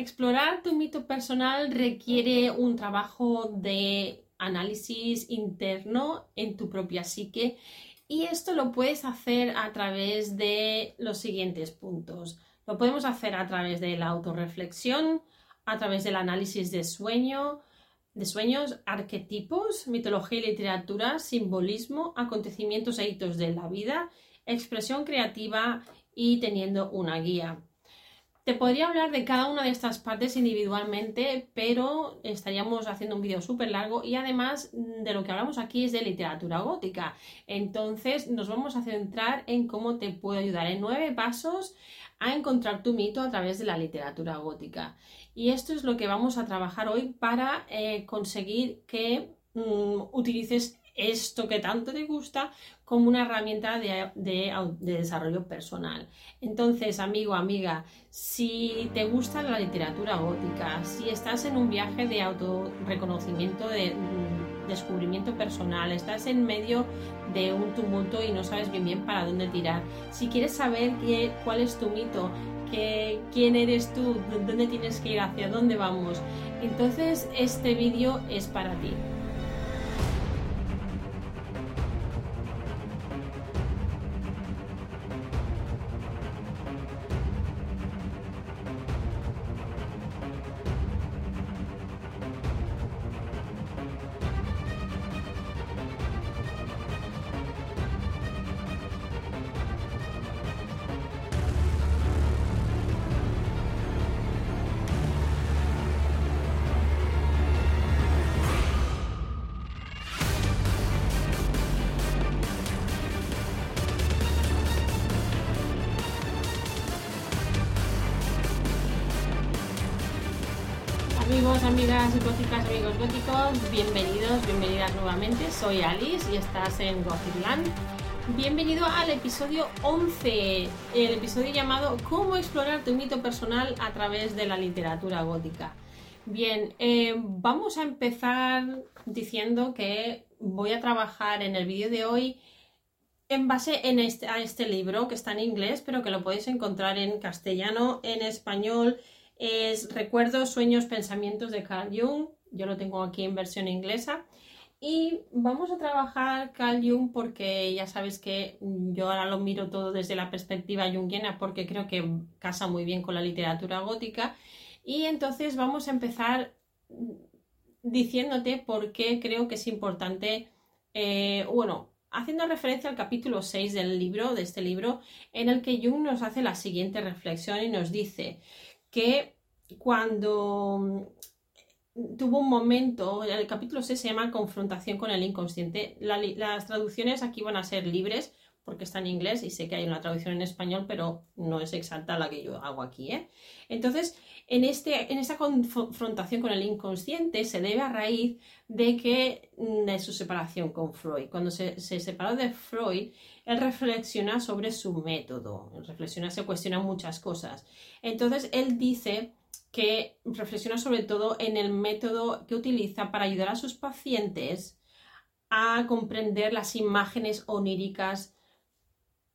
Explorar tu mito personal requiere un trabajo de análisis interno en tu propia psique y esto lo puedes hacer a través de los siguientes puntos. Lo podemos hacer a través de la autorreflexión, a través del análisis de sueño, de sueños, arquetipos, mitología y literatura, simbolismo, acontecimientos e hitos de la vida, expresión creativa y teniendo una guía. Te podría hablar de cada una de estas partes individualmente, pero estaríamos haciendo un vídeo súper largo y además de lo que hablamos aquí es de literatura gótica. Entonces nos vamos a centrar en cómo te puedo ayudar en nueve pasos a encontrar tu mito a través de la literatura gótica. Y esto es lo que vamos a trabajar hoy para eh, conseguir que mm, utilices esto que tanto te gusta como una herramienta de, desarrollo personal. Entonces, amigo, amiga, si te gusta la literatura gótica, si estás en un viaje de autorreconocimiento, de mm, descubrimiento personal, estás en medio de un tumulto y no sabes bien bien para dónde tirar, si quieres saber qué, cuál es tu mito, quién eres tú, dónde tienes que ir, hacia dónde vamos, entonces este vídeo es para ti. Amigas góticas, amigos góticos, bienvenidos, bienvenidas nuevamente. Soy Alice y estás en Gothicland. Bienvenido al episodio 11, el episodio llamado ¿Cómo explorar tu mito personal a través de la literatura gótica? Bien, eh, vamos a empezar diciendo que voy a trabajar en el vídeo de hoy en base a este libro que está en inglés, pero que lo podéis encontrar en castellano, en español es Recuerdos, Sueños, Pensamientos de Carl Jung. Yo lo tengo aquí en versión inglesa. Y vamos a trabajar Carl Jung porque ya sabes que yo ahora lo miro todo desde la perspectiva junguiana porque creo que casa muy bien con la literatura gótica. Y entonces vamos a empezar diciéndote por qué creo que es importante, eh, bueno, haciendo referencia al capítulo 6 del libro, de este libro, en el que Jung nos hace la siguiente reflexión y nos dice, que cuando mm, tuvo un momento, el capítulo 6 se llama Confrontación con el inconsciente. las traducciones aquí van a ser libres porque está en inglés y sé que hay una traducción en español, pero no es exacta la que yo hago aquí. ¿eh? Entonces, en, este, en esta confrontación con el inconsciente se debe a raíz de que mm, de su separación con Freud. Cuando se, se separó de Freud, él reflexiona sobre su método, reflexiona, se cuestiona muchas cosas. Entonces, él dice que reflexiona sobre todo en el método que utiliza para ayudar a sus pacientes a comprender las imágenes oníricas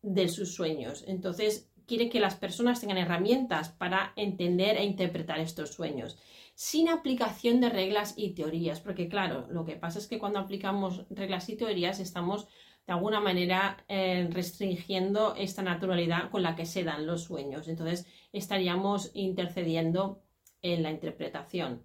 de sus sueños. Entonces, quiere que las personas tengan herramientas para entender e interpretar estos sueños, sin aplicación de reglas y teorías, porque claro, lo que pasa es que cuando aplicamos reglas y teorías estamos de alguna manera eh, restringiendo esta naturalidad con la que se dan los sueños. Entonces estaríamos intercediendo en la interpretación.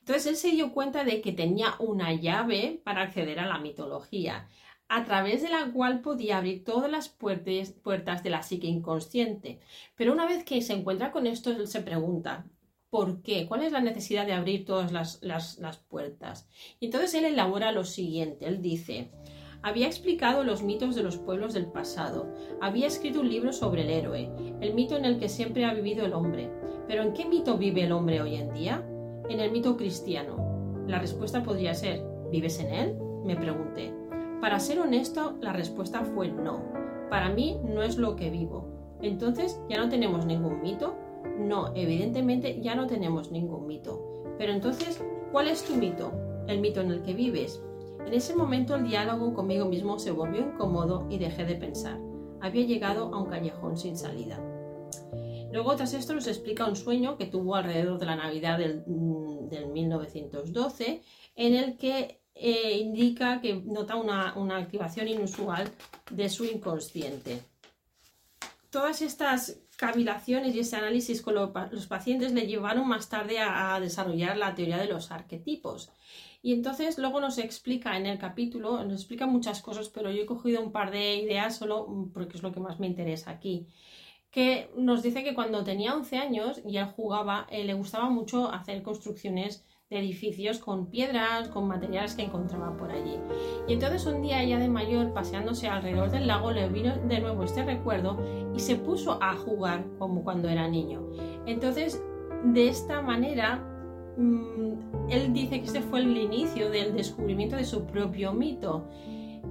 Entonces él se dio cuenta de que tenía una llave para acceder a la mitología, a través de la cual podía abrir todas las puertas, de la psique inconsciente. Pero una vez que se encuentra con esto, él se pregunta, ¿Por qué? ¿Cuál es la necesidad de abrir todas las, las, puertas? Y entonces él elabora lo siguiente, él dice, había explicado los mitos de los pueblos del pasado, había escrito un libro sobre el héroe, el mito en el que siempre ha vivido el hombre. Pero ¿en qué mito vive el hombre hoy en día? En el mito cristiano. La respuesta podría ser, ¿vives en él? Me pregunté. Para ser honesto, la respuesta fue no. Para mí no es lo que vivo. Entonces, ¿ya no tenemos ningún mito? No, evidentemente ya no tenemos ningún mito. Pero entonces, ¿cuál es tu mito? ¿El mito en el que vives? En ese momento el diálogo conmigo mismo se volvió incómodo y dejé de pensar. Había llegado a un callejón sin salida. Luego, tras esto, nos explica un sueño que tuvo alrededor de la Navidad del, mm, del 1912, en el que eh, indica que nota una, una activación inusual de su inconsciente. Todas estas cavilaciones y ese análisis con los pacientes le llevaron más tarde a, desarrollar la teoría de los arquetipos. Y entonces luego nos explica en el capítulo, nos explica muchas cosas, pero yo he cogido un par de ideas solo porque es lo que más me interesa aquí. Que nos dice que cuando tenía 11 años y él jugaba, eh, le gustaba mucho hacer construcciones edificios con piedras, con materiales que encontraba por allí. Y entonces un día ya de mayor, paseándose alrededor del lago, le vino de nuevo este recuerdo y se puso a jugar como cuando era niño. Entonces, de esta manera, mm, él dice que este fue el inicio del descubrimiento de su propio mito.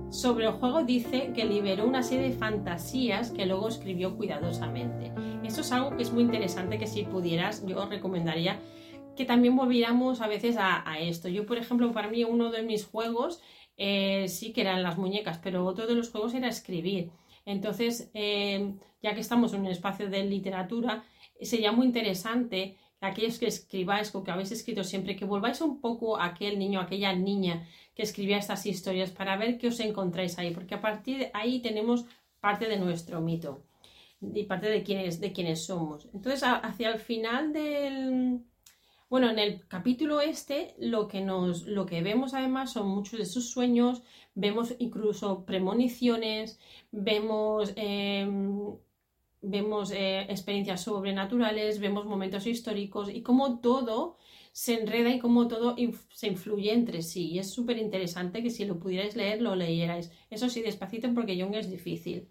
Sobre el juego dice que liberó una serie de fantasías que luego escribió cuidadosamente. Esto es algo que es muy interesante que si pudieras yo recomendaría que también volviéramos a veces a, esto. Yo, por ejemplo, para mí uno de mis juegos eh, sí que eran las muñecas, pero otro de los juegos era escribir. Entonces, eh, ya que estamos en un espacio de literatura, sería muy interesante que aquellos que escribáis o que habéis escrito siempre, que volváis un poco a aquel niño, a aquella niña que escribía estas historias para ver qué os encontráis ahí, porque a partir de ahí tenemos parte de nuestro mito y parte de quiénes, de quiénes somos. Entonces, hacia el final del, bueno, en el capítulo este lo que, nos, lo que vemos además son muchos de sus sueños, vemos incluso premoniciones, vemos, em, vemos eh, experiencias sobrenaturales, vemos momentos históricos y cómo todo se enreda y cómo todo se influye entre sí. Y es súper interesante que si lo pudierais leer, lo leyerais. Eso sí, despacito porque Jung es difícil.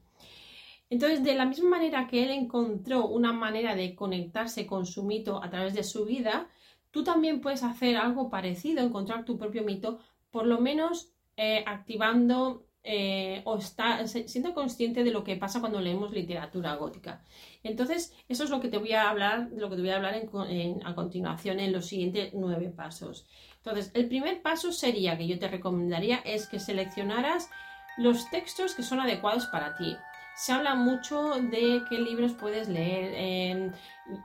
Entonces, de la misma manera que él encontró una manera de conectarse con su mito a través de su vida, Tú también puedes hacer algo parecido, encontrar tu propio mito, por lo menos eh, activando eh, o siendo consciente de lo que pasa cuando leemos literatura gótica. Entonces, eso es lo que te voy a hablar, lo que te voy a hablar a continuación en los siguientes nueve pasos. Entonces, el primer paso sería que yo te recomendaría es que seleccionaras los textos que son adecuados para ti se habla mucho de qué libros puedes leer.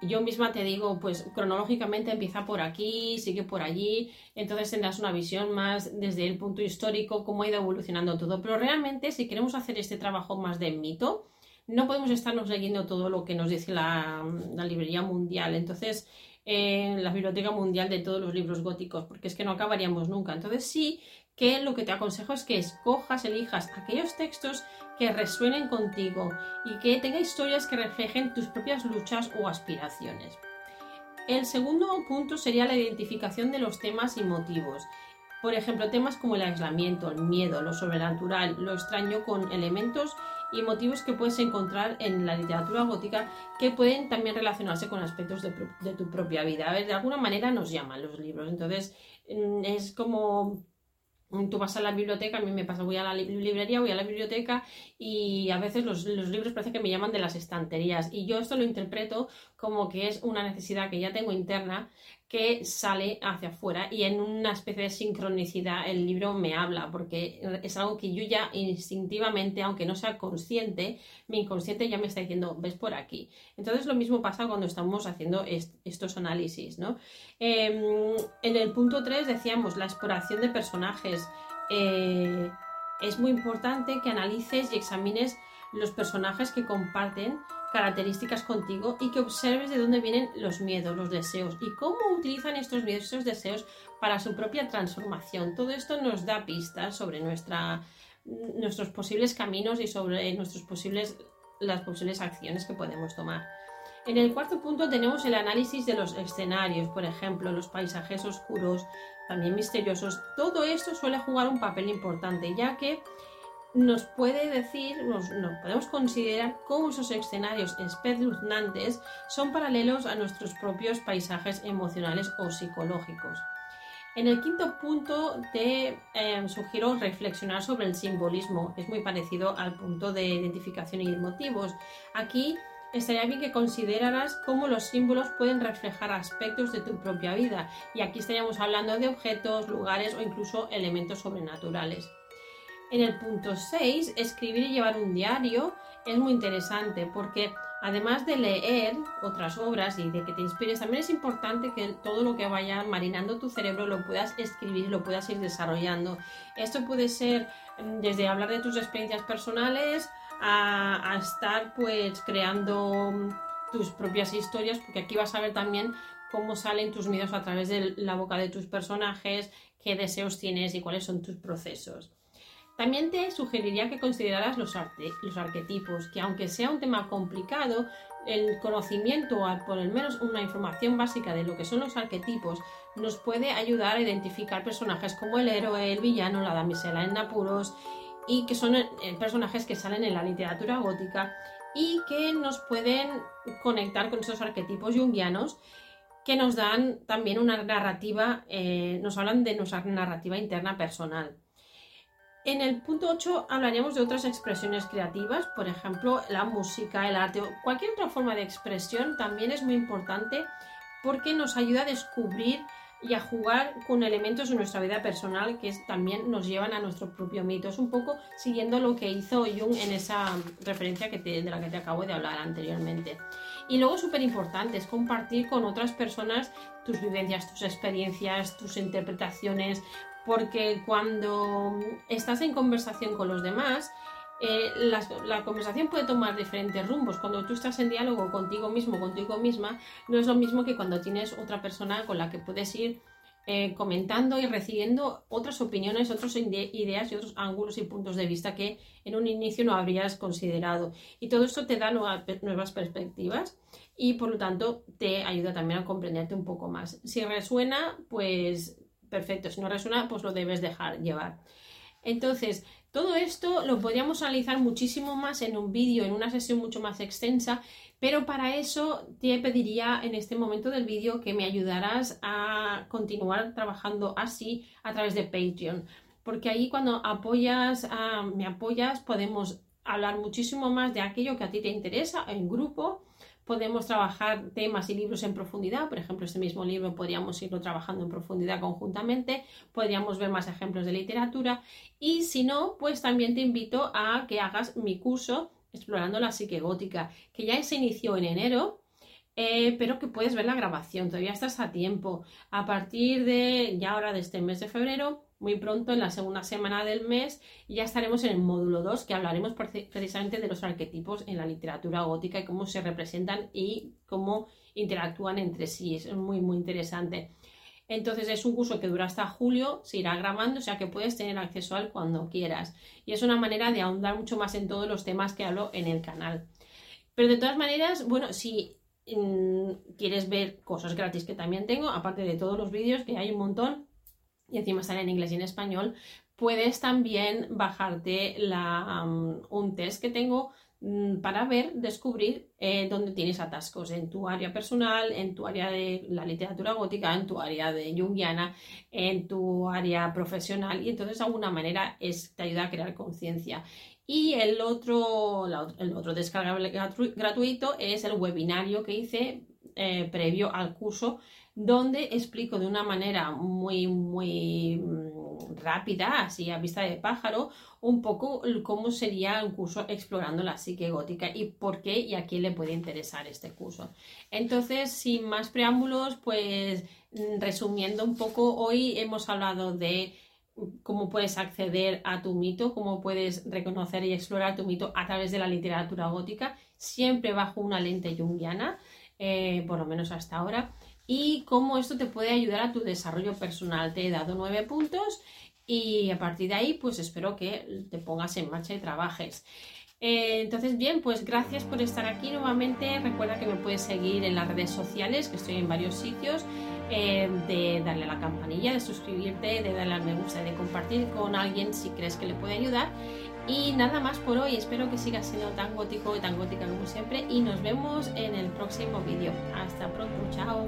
yo misma te digo, pues cronológicamente empieza por aquí, sigue por allí, entonces tendrás una visión más desde el punto histórico, cómo ha ido evolucionando todo. Pero realmente, si queremos hacer este trabajo más de mito, no podemos estarnos leyendo todo lo que nos dice la, librería mundial. Entonces, eh, la biblioteca mundial de todos los libros góticos, porque es que no acabaríamos nunca. Entonces sí que lo que te aconsejo es que escojas, elijas aquellos textos que resuenen contigo y que tenga historias que reflejen tus propias luchas o aspiraciones. El segundo punto sería la identificación de los temas y motivos. Por ejemplo, temas como el aislamiento, el miedo, lo sobrenatural, lo extraño con elementos y motivos que puedes encontrar en la literatura gótica que pueden también relacionarse con aspectos de, tu propia vida. A ver, de alguna manera nos llaman los libros. Entonces, mm, es como Tú vas a la biblioteca, a mí me pasa, voy a la librería, voy a la biblioteca y a veces los, los, libros parece que me llaman de las estanterías. Y yo esto lo interpreto como que es una necesidad que ya tengo interna que sale hacia afuera y en una especie de sincronicidad el libro me habla porque es algo que yo ya instintivamente, aunque no sea consciente, mi inconsciente ya me está diciendo, ves por aquí. Entonces lo mismo pasa cuando estamos haciendo estos análisis, ¿no? Em, en el punto 3 decíamos la exploración de personajes. Eh, es muy importante que analices y examines los personajes que comparten características contigo y que observes de dónde vienen los miedos, los deseos y cómo utilizan estos miedos, estos deseos para su propia transformación. Todo esto nos da pistas sobre nuestra, nuestros posibles caminos y sobre nuestros posibles, las posibles acciones que podemos tomar. En el cuarto punto tenemos el análisis de los escenarios, por ejemplo, los paisajes oscuros, también misteriosos. Todo esto suele jugar un papel importante, ya que nos puede decir, nos, podemos considerar cómo esos escenarios espeluznantes son paralelos a nuestros propios paisajes emocionales o psicológicos. En el quinto punto te em, sugiero reflexionar sobre el simbolismo. Es muy parecido al punto de identificación y motivos. Aquí estaría bien que consideraras cómo los símbolos pueden reflejar aspectos de tu propia vida. Y aquí estaríamos hablando de objetos, lugares o incluso elementos sobrenaturales. En el punto 6, escribir y llevar un diario es muy interesante porque además de leer otras obras y de que te inspires, también es importante que todo lo que vaya marinando tu cerebro lo puedas escribir, lo puedas ir desarrollando. Esto puede ser mm, desde hablar de tus experiencias personales a, estar pues creando mm, tus propias historias, porque aquí vas a ver también cómo salen tus miedos a través de la boca de tus personajes, qué deseos tienes y cuáles son tus procesos. También te sugeriría que consideraras los, arquetipos, que aunque sea un tema complicado, el conocimiento o por lo menos una información básica de lo que son los arquetipos nos puede ayudar a identificar personajes como el héroe, el villano, la damisela en apuros y que son eh, personajes que salen en la literatura gótica y que nos pueden conectar con esos arquetipos jungianos que nos dan también una narrativa, eh, nos hablan de nuestra narrativa interna personal. En el punto 8 hablaríamos de otras expresiones creativas, por ejemplo, la música, el arte cualquier otra forma de expresión también es muy importante porque nos ayuda a descubrir y a jugar con elementos de nuestra vida personal que también nos llevan a nuestro propio mito. Es un poco siguiendo lo que hizo Jung en esa referencia que de la que te acabo de hablar anteriormente. Y luego súper importante es compartir con otras personas tus vivencias, tus experiencias, tus interpretaciones, porque cuando estás en conversación con los demás, eh, la, conversación puede tomar diferentes rumbos. Cuando tú estás en diálogo contigo mismo, contigo misma, no es lo mismo que cuando tienes otra persona con la que puedes ir eh, comentando y recibiendo otras opiniones, otras ideas y otros ángulos y puntos de vista que en un inicio no habrías considerado. Y todo esto te da nuevas perspectivas y por lo tanto te ayuda también a comprenderte un poco más. Si resuena, pues perfecto. Si no resuena, pues lo debes dejar llevar. Entonces, todo esto lo podríamos analizar muchísimo más en un vídeo, en una sesión mucho más extensa, pero para eso te pediría en este momento del vídeo que me ayudaras a continuar trabajando así a través de Patreon, porque ahí cuando apoyas, me apoyas, podemos hablar muchísimo más de aquello que a ti te interesa en grupo podemos trabajar temas y libros en profundidad. Por ejemplo, este mismo libro podríamos irlo trabajando en profundidad conjuntamente, podríamos ver más ejemplos de literatura y si no, pues también te invito a que hagas mi curso explorando la psique gótica, que ya se inició en enero. Eh, pero que puedes ver la grabación, todavía estás a tiempo. A partir de ya ahora de este mes de febrero, muy pronto, en la segunda semana del mes, ya estaremos en el módulo 2, que hablaremos precisamente de los arquetipos en la literatura gótica y cómo se representan y cómo interactúan entre sí. Es muy, muy interesante. Entonces es un curso que dura hasta julio, se irá grabando, o sea que puedes tener acceso al cuando quieras. Y es una manera de ahondar mucho más en todos los temas que hablo en el canal. Pero de todas maneras, bueno, si mm, quieres ver cosas gratis que también tengo, aparte de todos los vídeos, que hay un montón, y encima están en inglés y en español, puedes también bajarte un test que tengo mm, para ver, descubrir eh, dónde tienes atascos en tu área personal, en tu área de la literatura gótica, en tu área de jungiana, en tu área profesional y entonces de alguna manera te ayuda a crear conciencia. Y el otro, el otro descargable gratuito es el webinario que hice eh, previo al curso donde explico de una manera muy, muy mm, rápida, así a vista de pájaro, un poco cómo sería un curso explorando la psique gótica y por qué y a quién le puede interesar este curso. Entonces, sin más preámbulos, pues mm, resumiendo un poco, hoy hemos hablado de cómo puedes acceder a tu mito, cómo puedes reconocer y explorar tu mito a través de la literatura gótica, siempre bajo una lente junguiana, eh, por lo menos hasta ahora y cómo esto te puede ayudar a tu desarrollo personal. Te he dado nueve puntos y a partir de ahí pues espero que te pongas en marcha y trabajes. Eh, entonces, bien, pues gracias por estar aquí nuevamente. Recuerda que me puedes seguir en las redes sociales, que estoy en varios sitios, eh, de darle a la campanilla, de suscribirte, de darle al me gusta, de compartir con alguien si crees que le puede ayudar. Y nada más por hoy, espero que sigas siendo tan gótico y tan gótica como siempre y nos vemos en el próximo vídeo. Hasta pronto, chao.